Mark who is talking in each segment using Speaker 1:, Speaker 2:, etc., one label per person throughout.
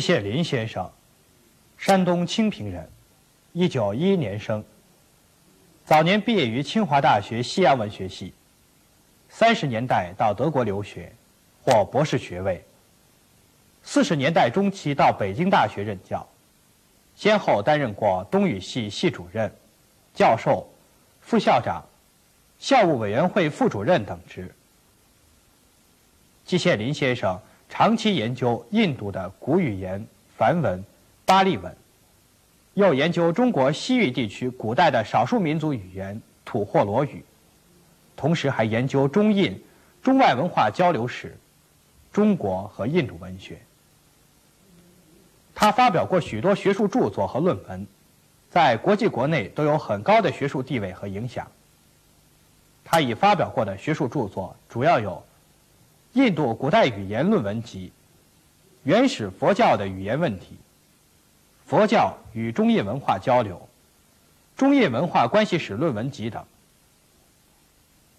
Speaker 1: 季羡林先生，山东清平人，一九一一年生。早年毕业于清华大学西洋文学系，三十年代到德国留学，获博士学位。四十年代中期到北京大学任教，先后担任过东语系系主任、教授、副校长、校务委员会副主任等职。季羡林先生。长期研究印度的古语言梵文、巴利文，又研究中国西域地区古代的少数民族语言吐霍罗语，同时还研究中印、中外文化交流史、中国和印度文学。他发表过许多学术著作和论文，在国际国内都有很高的学术地位和影响。他已发表过的学术著作主要有。印度古代语言论文集、原始佛教的语言问题、佛教与中印文化交流、中印文化关系史论文集等。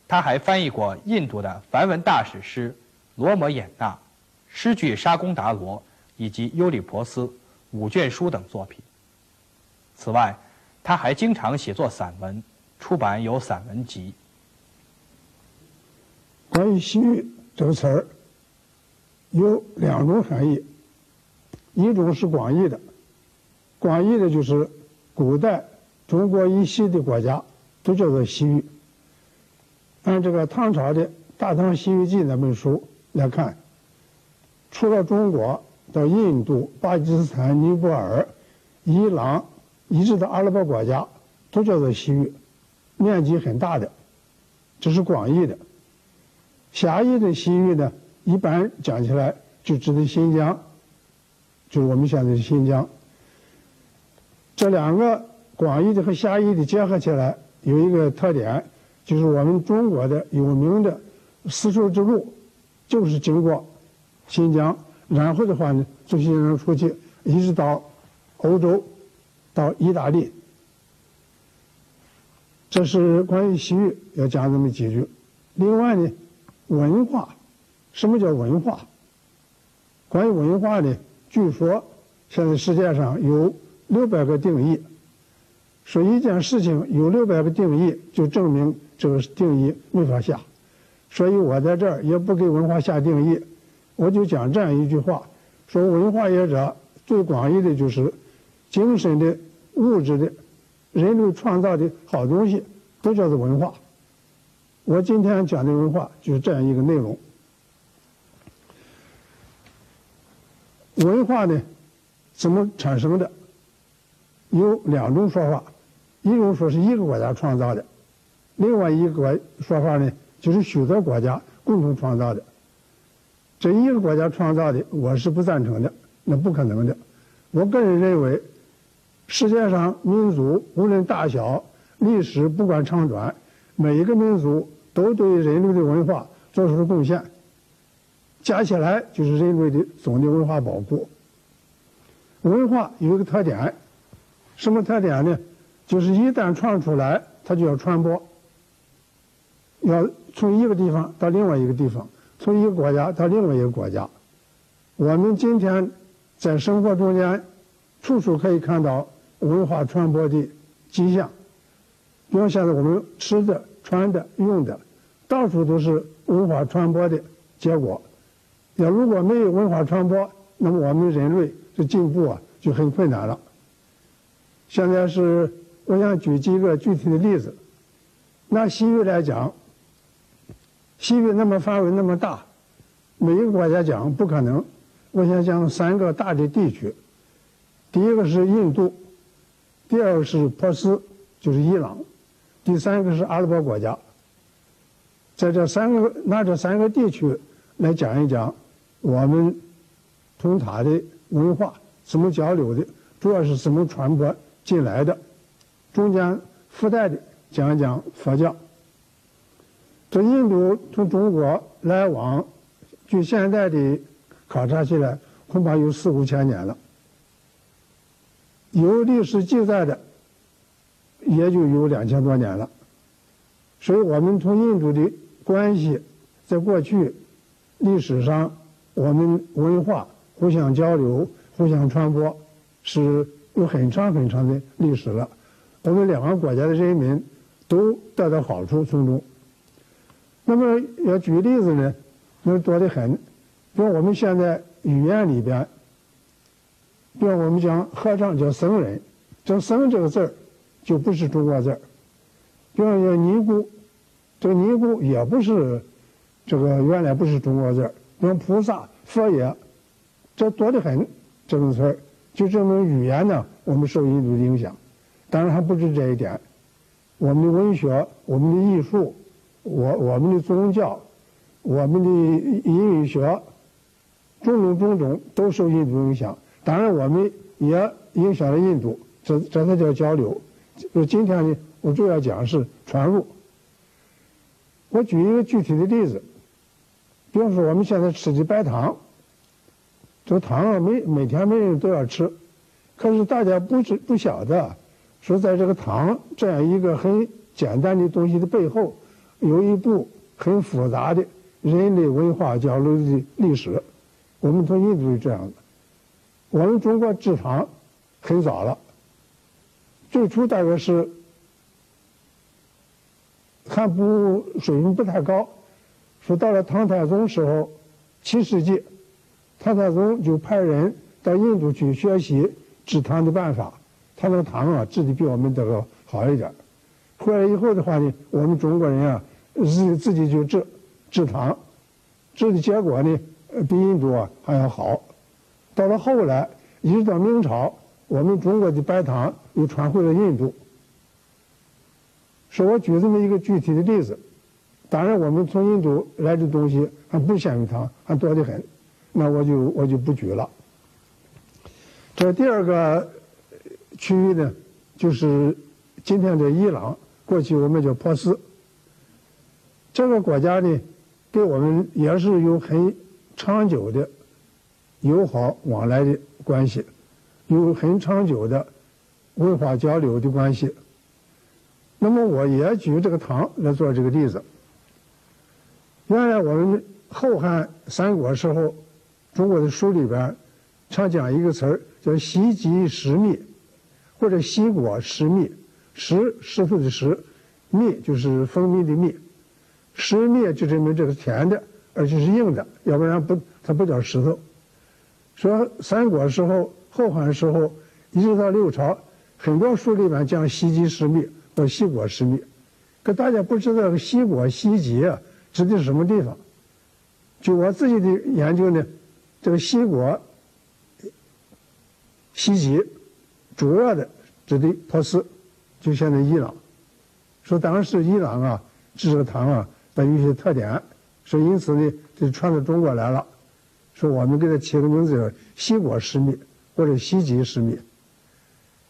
Speaker 1: 他还翻译过印度的梵文大史诗《罗摩衍那》、诗句《沙贡达罗》以及《优里婆斯》五卷书等作品。此外，他还经常写作散文，出版有散文集。
Speaker 2: 关于西域。这个词儿有两种含义，一种是广义的，广义的就是古代中国以西的国家都叫做西域。按这个唐朝的《大唐西域记》那本书来看，除了中国到印度、巴基斯坦、尼泊尔、伊朗，一直到阿拉伯国家，都叫做西域，面积很大的，这是广义的。狭义的西域呢，一般讲起来就指的新疆，就是我们现在的新疆。这两个广义的和狭义的结合起来，有一个特点，就是我们中国的有名的丝绸之路，就是经过新疆，然后的话呢，从新疆出去，一直到欧洲，到意大利。这是关于西域要讲这么几句。另外呢。文化，什么叫文化？关于文化呢？据说现在世界上有六百个定义。说一件事情有六百个定义，就证明这个定义没法下。所以我在这儿也不给文化下定义，我就讲这样一句话：说文化业者最广义的就是精神的、物质的、人类创造的好东西，都叫做文化。我今天讲的文化就是这样一个内容。文化呢，怎么产生的？有两种说法，一种说是一个国家创造的，另外一个说法呢，就是许多国家共同创造的。这一个国家创造的，我是不赞成的，那不可能的。我个人认为，世界上民族无论大小、历史不管长短，每一个民族。都对人类的文化做出了贡献，加起来就是人类的总的文化宝库。文化有一个特点，什么特点呢？就是一旦传出来，它就要传播，要从一个地方到另外一个地方，从一个国家到另外一个国家。我们今天在生活中间，处处可以看到文化传播的迹象，比如现在我们吃的、穿的、用的。到处都是文化传播的结果。要如果没有文化传播，那么我们人类的进步啊就很困难了。现在是我想举几个具体的例子。拿西域来讲，西域那么范围那么大，每一个国家讲不可能。我想讲三个大的地区。第一个是印度，第二个是波斯，就是伊朗，第三个是阿拉伯国家。在这三个拿这三个地区来讲一讲，我们同他的文化怎么交流的，主要是怎么传播进来的，中间附带的讲一讲佛教。这印度从中国来往，据现在的考察起来，恐怕有四五千年了。有历史记载的，也就有两千多年了。所以我们从印度的。关系在过去历史上，我们文化互相交流、互相传播，是有很长很长的历史了。我们两个国家的人民都得到好处从中。那么要举例子呢，那多得很。比如我们现在语言里边，比如我们讲和尚叫僧人，这“僧”这个字儿就不是中国字儿。比如说尼姑，这个尼姑也不是这个原来不是中国字儿。比如菩萨、佛爷，这多得很。这个词儿就证明语言呢，我们受印度的影响。当然还不止这一点，我们的文学、我们的艺术、我我们的宗教、我们的音乐学，种种种种都受印度影响。当然，我们也影响了印度，这这才叫交流。就今天呢，我主要讲是传入。我举一个具体的例子，比方说我们现在吃的白糖。这糖啊，每每天每人都要吃，可是大家不知不晓得，说在这个糖这样一个很简单的东西的背后，有一部很复杂的人类文化交流的历史。我们从印度是这样的，我们中国制糖很早了，最初大概是还不水平不太高，说到了唐太宗时候，七世纪。唐太宗就派人到印度去学习制糖的办法，他那个糖啊制的比我们这个好一点。回来以后的话呢，我们中国人啊自自己就制制糖，制的结果呢比印度啊还要好。到了后来，一直到明朝，我们中国的白糖又传回了印度。说我举这么一个具体的例子，当然我们从印度来的东西还不限于糖，还多得很。那我就我就不举了。这第二个区域呢，就是今天的伊朗，过去我们叫波斯。这个国家呢，跟我们也是有很长久的友好往来的关系，有很长久的文化交流的关系。那么我也举这个唐来做这个例子。原来我们后汉三国时候。中国的书里边常讲一个词儿叫“西极食蜜”，或者“西果食蜜”。石石头的石，蜜就是蜂蜜的蜜。食蜜就证明这个甜的，而且是硬的，要不然不它不叫石头。说三国时候、后汉时候，一直到六朝，很多书里边讲“西极食蜜”叫“西果食蜜”，可大家不知道“西果”“西极”啊指的是什么地方。据我自己的研究呢。这个西国、西极，主要的指的波斯，就现在伊朗。说当时伊朗啊制这个糖啊，它有些特点，说因此呢就传到中国来了。说我们给它起个名字叫西国石蜜或者西极石蜜。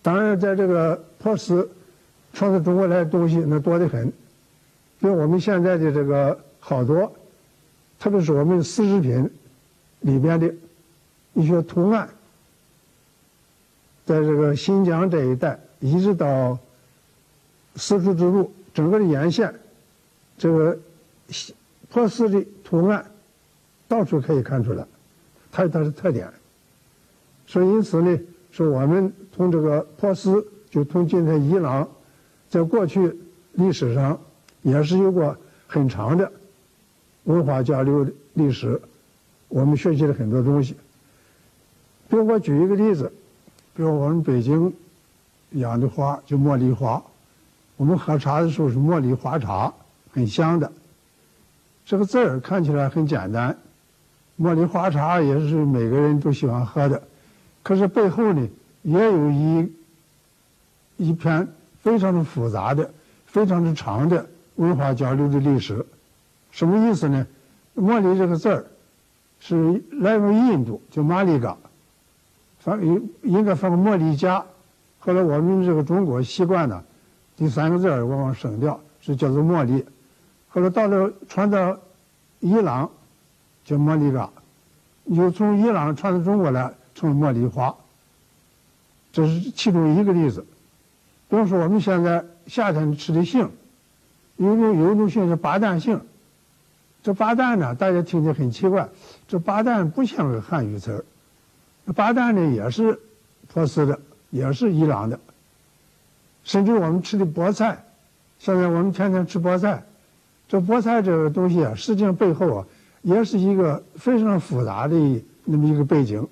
Speaker 2: 当然，在这个波斯传到中国来的东西那多得很，比如我们现在的这个好多，特别是我们丝织品。里边的一些图案，在这个新疆这一带，一直到丝绸之路整个的沿线，这个波斯的图案到处可以看出来，它有它的特点。所以因此呢，说我们从这个波斯，就从今天伊朗，在过去历史上也是有过很长的文化交流的历史。我们学习了很多东西，比如我举一个例子，比如我们北京养的花就茉莉花，我们喝茶的时候是茉莉花茶，很香的。这个字儿看起来很简单，茉莉花茶也是每个人都喜欢喝的，可是背后呢也有一一篇非常的复杂的、非常的长的文化交流的历史。什么意思呢？茉莉这个字儿。是来自印度，叫玛丽嘎，翻应应该翻个茉莉加。后来我们这个中国习惯呢，第三个字儿往往省掉，是叫做茉莉。后来到了传到伊朗，叫茉莉嘎，又从伊朗传到中国来，成了茉莉花。这是其中一个例子。比如说我们现在夏天吃的杏，有种有一种杏是巴旦杏。这巴旦呢，大家听着很奇怪，这巴旦不像个汉语词儿，巴旦呢也是波斯的，也是伊朗的。甚至我们吃的菠菜，现在我们天天吃菠菜，这菠菜这个东西啊，实际上背后啊，也是一个非常复杂的那么一个背景。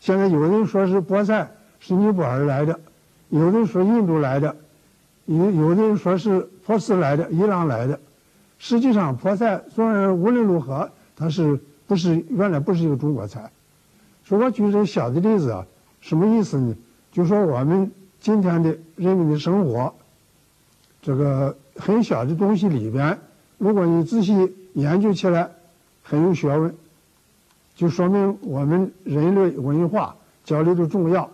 Speaker 2: 现在有人说是菠菜是尼泊尔来的，有人说印度来的，有有的人说是波斯来的、伊朗来的。实际上，菠菜虽然无论如何，它是不是原来不是一个中国菜。说我举这小的例子啊，什么意思呢？就说我们今天的人民的生活，这个很小的东西里边，如果你仔细研究起来，很有学问，就说明我们人类文化交流的重要。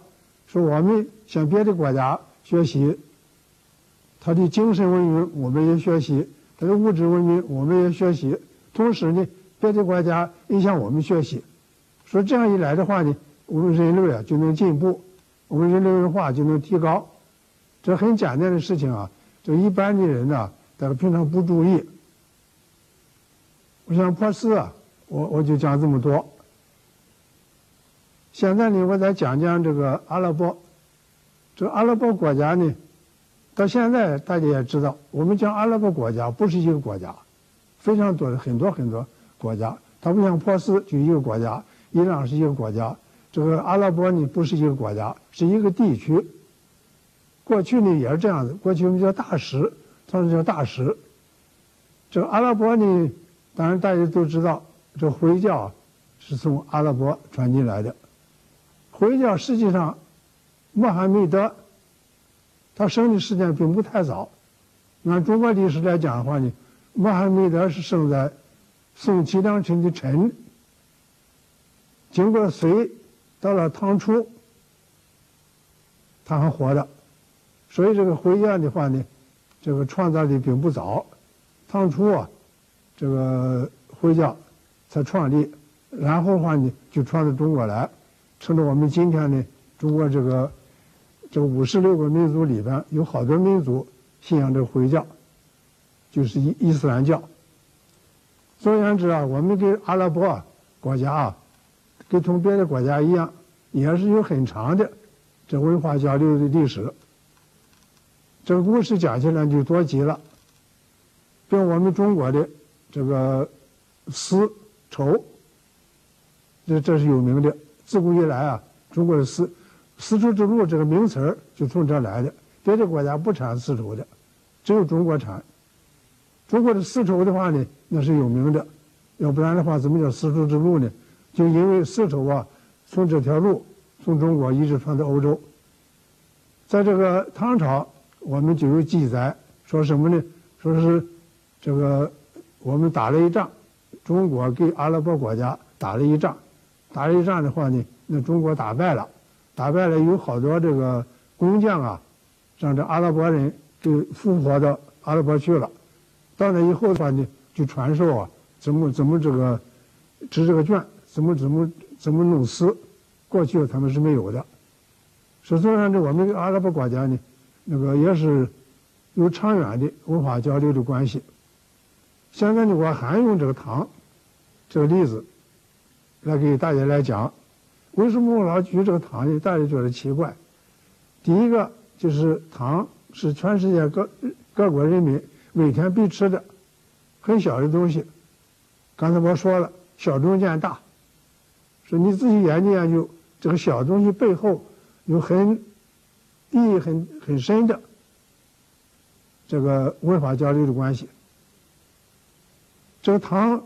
Speaker 2: 说我们向别的国家学习，他的精神文明我们也学习，他的物质文明我们也学习，同时呢，别的国家也向我们学习。说这样一来的话呢，我们人类啊就能进步，我们人类文化就能提高。这很简单的事情啊，这一般的人呢，大家平常不注意。我想波斯啊，我我就讲这么多。现在呢，我再讲讲这个阿拉伯。这阿拉伯国家呢，到现在大家也知道，我们讲阿拉伯国家不是一个国家，非常多的很多很多国家，它不像波斯就一个国家。伊朗是一个国家，这个阿拉伯呢不是一个国家，是一个地区。过去呢也是这样子，过去我们叫大使，他们叫大使。这个阿拉伯呢，当然大家都知道，这回教是从阿拉伯传进来的。回教实际上，穆罕默德他生的时间并不太早。按中国历史来讲的话呢，穆罕默德是生在宋齐梁陈的陈。经过隋，到了唐初，他还活着，所以这个回教的话呢，这个创造的并不早。唐初啊，这个回教才创立，然后的话呢，就传到中国来，成了我们今天呢，中国这个这五十六个民族里边，有好多民族信仰这个回教，就是伊伊斯兰教。总而言之啊，我们跟阿拉伯国家啊。跟同别的国家一样，也是有很长的这文化交流的历史。这个故事讲起来就多极了。比我们中国的这个丝绸，这这是有名的。自古以来啊，中国的丝丝绸之路这个名词儿就从这来的。别的国家不产丝绸的，只有中国产。中国的丝绸的话呢，那是有名的。要不然的话，怎么叫丝绸之路呢？就因为丝绸啊，从这条路从中国一直传到欧洲。在这个唐朝，我们就有记载，说什么呢？说是这个我们打了一仗，中国给阿拉伯国家打了一仗，打了一仗的话呢，那中国打败了，打败了有好多这个工匠啊，让这阿拉伯人给复活到阿拉伯去了。到那以后的话呢，就传授啊，怎么怎么这个织这个绢。怎么怎么怎么弄丝？过去他们是没有的。实际上，这我们阿拉伯国家呢，那个也是有长远的文化交流的关系。现在呢，我还用这个糖这个例子来给大家来讲，为什么我老举这个糖呢？大家觉得奇怪。第一个就是糖是全世界各各国人民每天必吃的很小的东西。刚才我说了，小中见大。说你自己研究研究，这个小东西背后有很意义很很深的这个文化交流的关系。这个糖，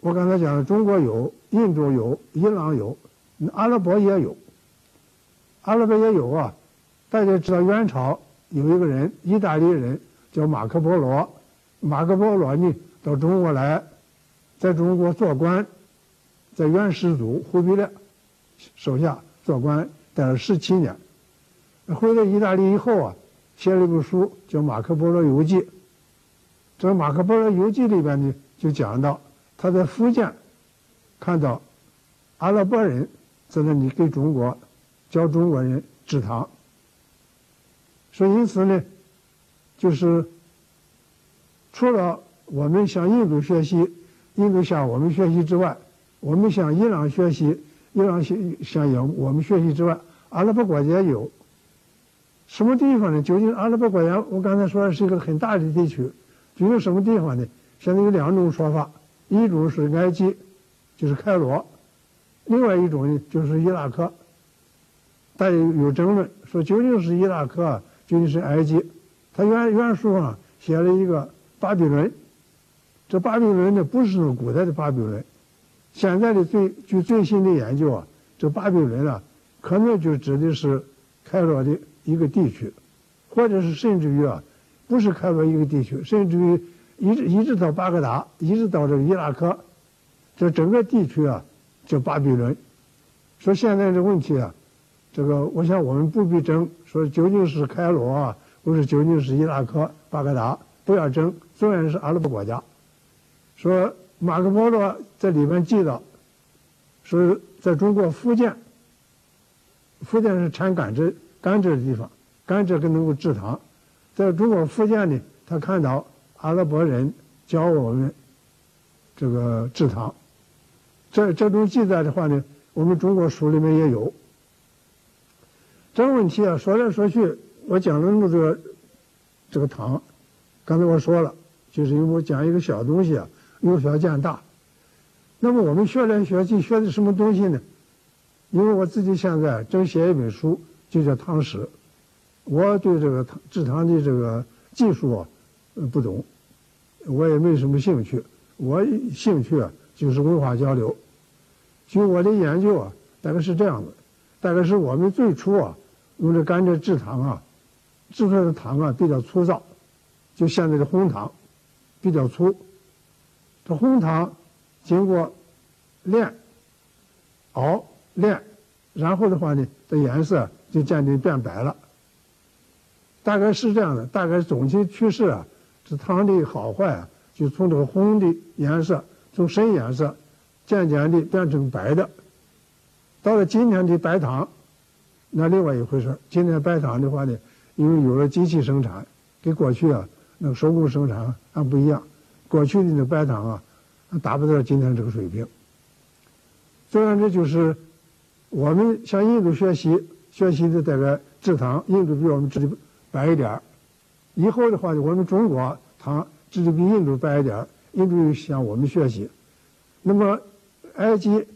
Speaker 2: 我刚才讲了，中国有，印度有，伊朗有，阿拉伯也有，阿拉伯也有啊。大家知道元朝有一个人，意大利人叫马可波罗，马可波罗呢到中国来，在中国做官。在元世祖忽必烈手下做官，待了十七年。回到意大利以后啊，写了一部书叫《马可波罗游记》。这《马可波罗游记》里边呢，就讲到他在福建看到阿拉伯人在那里给中国教中国人制糖。所以因此呢，就是除了我们向印度学习，印度向我们学习之外。我们向伊朗学习，伊朗向向我们学习之外，阿拉伯国家有什么地方呢？究竟阿拉伯国家，我刚才说的是一个很大的地区，究竟什么地方呢？现在有两种说法，一种是埃及，就是开罗；另外一种呢，就是伊拉克。大家有争论，说究竟是伊拉克，究竟是埃及？他原原书上写了一个巴比伦，这巴比伦呢不是古代的巴比伦，现在的最据最新的研究啊，这巴比伦啊，可能就指的是开罗的一个地区，或者是甚至于啊，不是开罗一个地区，甚至于一直一直到巴格达，一直到这个伊拉克，这整个地区啊叫巴比伦。说现在这问题啊。这个，我想我们不必争，说究竟是开罗啊，或者究竟是伊拉克巴格达，不要争。虽然是阿拉伯国家，说马可波罗在里面记到，说在中国福建，福建是产甘蔗甘蔗的地方，甘蔗更能够制糖，在中国福建呢，他看到阿拉伯人教我们这个制糖，这这种记载的话呢，我们中国书里面也有。这个问题啊，说来说去，我讲了那么多这个糖，刚才我说了，就是因为我讲一个小东西啊，由小见大。那么我们学来学去学的什么东西呢？因为我自己现在正写一本书，就叫《唐史》，我对这个制糖的这个技术啊，不懂，我也没什么兴趣。我兴趣啊，就是文化交流。据我的研究啊，大概是这样的。大概是我们最初啊，用这甘蔗制糖啊，制出来的糖啊比较粗糙，就现在的红糖，比较粗。这红糖经过炼、熬、炼，然后的话呢，这颜色就渐渐变白了。大概是这样的，大概总体趋势啊，这糖的好坏啊，就从这个红的颜色，从深颜色，渐渐的变成白的。到了今天的白糖，那另外一回事今天白糖的话呢，因为有了机器生产，跟过去啊那个手工生产还不一样。过去的那白糖啊，达不到今天这个水平。虽然这就是我们向印度学习，学习的这个制糖，印度比我们制的白一点以后的话呢，我们中国糖制的比印度白一点印度向我们学习。那么埃及。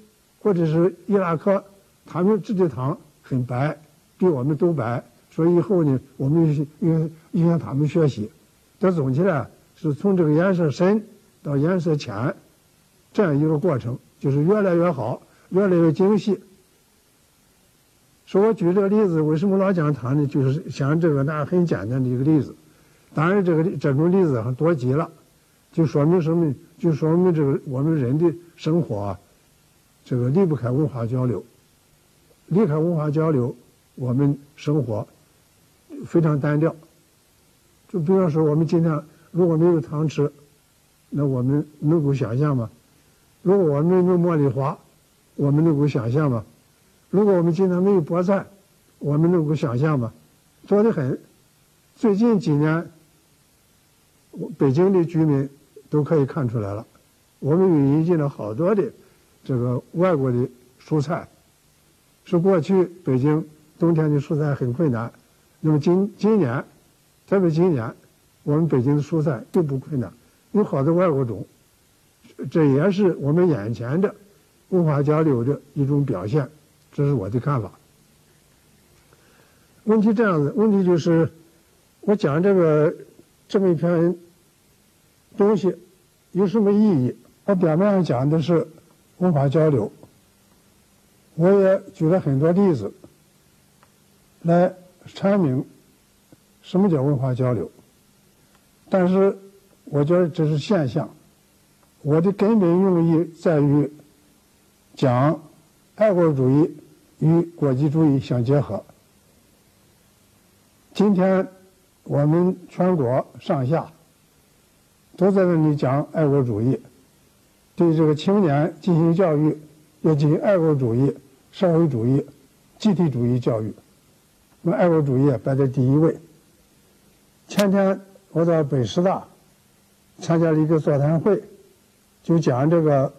Speaker 2: 或者是伊拉克，他们制的糖很白，比我们都白，所以以后呢，我们应应向他们学习。但总起来是从这个颜色深到颜色浅，这样一个过程，就是越来越好，越来越精细。说我举这个例子，为什么老讲糖呢？就是像这个那很简单的一个例子。当然，这个这种例子很多极了，就说明什么？就说明这个我们人的生活啊。这个离不开文化交流，离开文化交流，我们生活非常单调。就比方说，我们今天如果没有糖吃，那我们能够想象吗？如果我们没有茉莉花，我们能够想象吗？如果我们今天没有菠菜，我们能够想象吗？多得很。最近几年，北京的居民都可以看出来了，我们引进了好多的。这个外国的蔬菜，是过去北京冬天的蔬菜很困难，那么今今年，特别今年，我们北京的蔬菜并不困难，有好多外国种，这也是我们眼前的文化交流的一种表现，这是我的看法。问题这样子，问题就是，我讲这个这么一篇东西有什么意义？我表面上讲的是。文化交流，我也举了很多例子来阐明什么叫文化交流。但是，我觉得这是现象。我的根本用意在于讲爱国主义与国际主义相结合。今天我们全国上下都在那里讲爱国主义。对这个青年进行教育，要进行爱国主义、社会主义、集体主义教育。那么，爱国主义摆在第一位。前天我在北师大参加了一个座谈会，就讲这个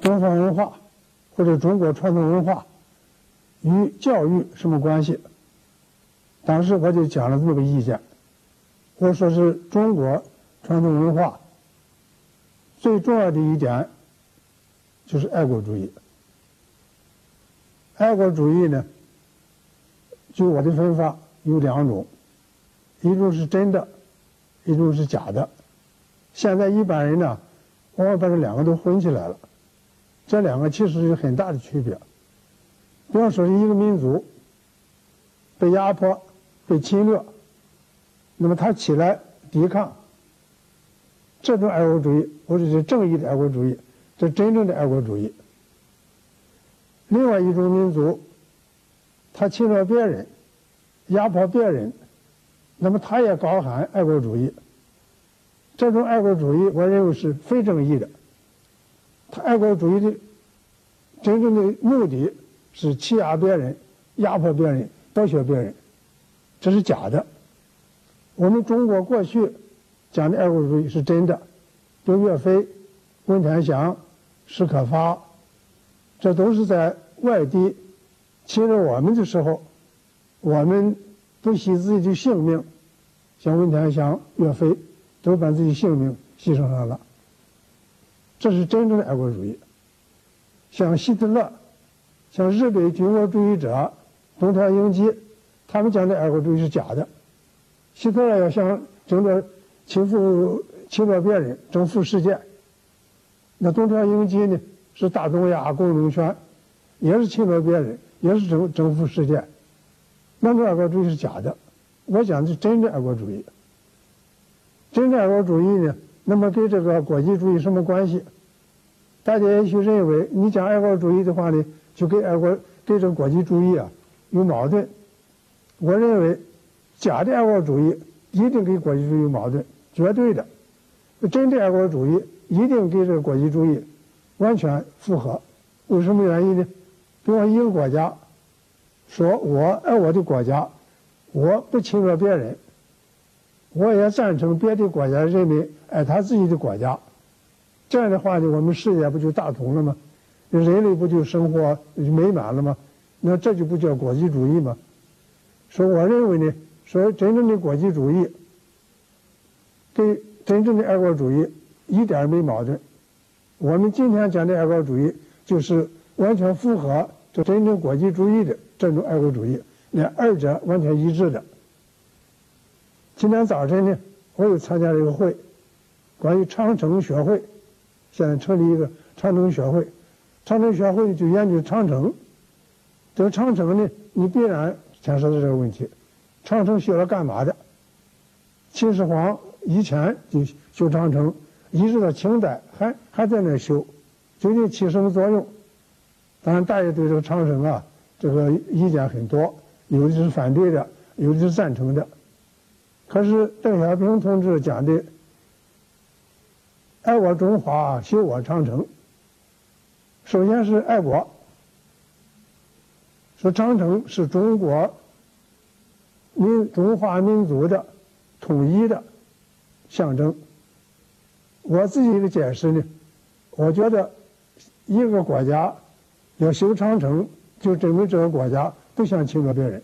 Speaker 2: 中华文化或者中国传统文化与教育什么关系？当时我就讲了这么个意见，或者说是中国传统文化最重要的一点就是爱国主义。爱国主义呢，据我的分法有两种，一种是真的，一种是假的。现在一般人呢，往往把这两个都混起来了。这两个其实有很大的区别。比方说，一个民族被压迫、被侵略，那么他起来抵抗，这种爱国主义，或者是正义的爱国主义，这真正的爱国主义。另外一种民族，他侵略别人、压迫别人，那么他也高喊爱国主义。这种爱国主义，我认为是非正义的。他爱国主义的真正的目的是欺压别人、压迫别人、剥削别人，这是假的。我们中国过去讲的爱国主义是真的，有岳飞、文天祥、史可法，这都是在外地侵略我们的时候，我们不惜自己的性命，像文天祥、岳飞，都把自己性命牺牲上了。这是真正的爱国主义。像希特勒，像日本军国主义者东条英机，他们讲的爱国主义是假的。希特勒要想争夺侵负侵略别人，征服世界。那东条英机呢，是大东亚共荣圈，也是侵略别人，也是征征服世界。那种爱国主义是假的。我讲的是真正爱国主义。真正爱国主义呢，那么跟这个国际主义什么关系？大家也许认为，你讲爱国主义的话呢，就跟爱国跟这个国际主义啊有矛盾。我认为，假的爱国主义一定跟国际主义有矛盾，绝对的。真的爱国主义一定跟这个国际主义完全符合。为什么原因呢？比方一个国家说我爱我的国家，我不侵略别人，我也赞成别的国家人民爱他自己的国家。这样的话呢，我们世界不就大同了吗？人类不就生活美满了吗？那这就不叫国际主义吗？说我认为呢，说真正的国际主义跟真正的爱国主义一点没矛盾。我们今天讲的爱国主义，就是完全符合这真正国际主义的这种爱国主义，连二者完全一致的。今天早晨呢，我又参加了一个会，关于长城学会。现在成立一个长城学会，长城学会就研究长城。这个长城呢，你必然牵涉到这个问题：长城修了干嘛的？秦始皇以前就修长城，一直到清代还还在那修，究竟起什么作用？当然，大家对这个长城啊，这个意见很多，有的是反对的，有的是赞成的。可是邓小平同志讲的。爱我中华，修我长城。首先是爱国，说长城是中国民中华民族的统一的象征。我自己的解释呢，我觉得一个国家要修长城，就证明这个国家不想侵略别人。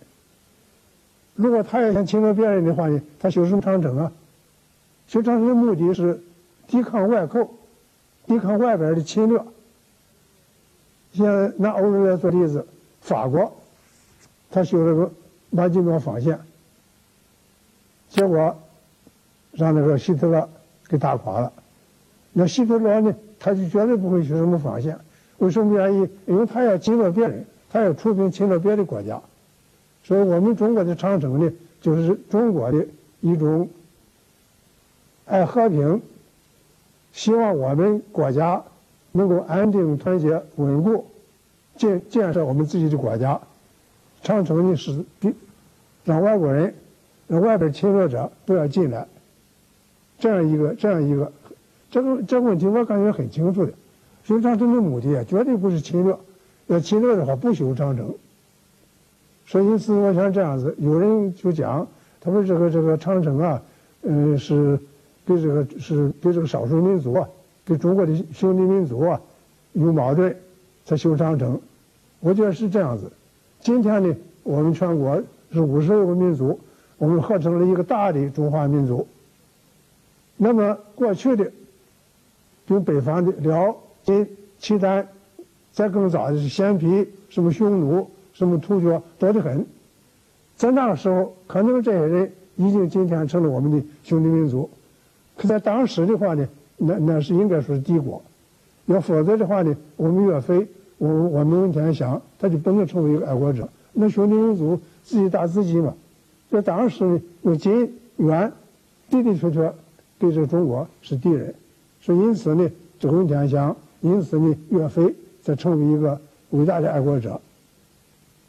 Speaker 2: 如果他要想侵略别人的话呢，他修什么长城啊？修长城的目的是。抵抗外寇，抵抗外边的侵略。像拿欧洲来做例子，法国，他修了个马金诺防线，结果让那个希特勒给打垮了。那希特勒呢，他就绝对不会修什么防线。为什么原因？因为他要侵略别人，他要出兵侵略别的国家。所以我们中国的长城呢，就是中国的一种爱和平。希望我们国家能够安定、团结、稳固，建建设我们自己的国家。长城呢是比让外国人、让外边侵略者不要进来，这样一个、这样一个，这个这个问题我感觉很清楚的。修长城的目的啊，绝对不是侵略，要侵略的话不修长城。所以因此，我想这样子，有人就讲，他说这个这个长城啊，嗯是。给这个是给这个少数民族啊，给中国的兄弟民族啊，有矛盾才修长城。我觉得是这样子。今天呢，我们全国是五十六个民族，我们合成了一个大的中华民族。那么过去的，比北方的辽、金、契丹，再更早的是鲜卑、什么匈奴、什么突厥，多得很。在那个时候，可能这些人已经今天成了我们的兄弟民族，可在当时的话呢，那那是应该说是帝国。要否则的话呢，我们岳飞。我我们文天祥，他就不能成为一个爱国者。那兄弟民族自己打自己嘛。在当时呢，有金元的的确确对这个中国是敌人，所以因此呢，这个文天祥，因此呢，岳飞才成为一个伟大的爱国者。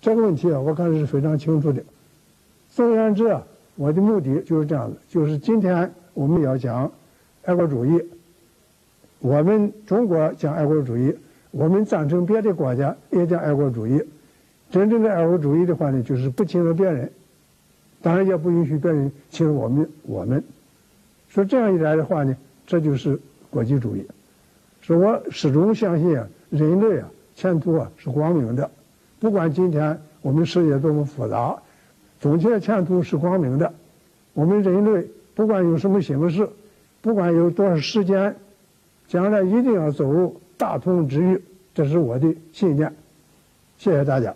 Speaker 2: 这个问题啊，我看是非常清楚的。总而言之啊，我的目的就是这样子，就是今天我们要讲爱国主义，我们中国讲爱国主义。我们赞成别的国家也讲爱国主义，真正的爱国主义的话呢，就是不侵略别人，当然也不允许别人侵略我们。我们说这样一来的话呢，这就是国际主义。说我始终相信啊，人类啊，前途啊是光明的。不管今天我们世界多么复杂，总体的前途是光明的。我们人类不管用什么形式，不管有多少时间，将来一定要走入。大同之域，这是我的信念。谢谢大家。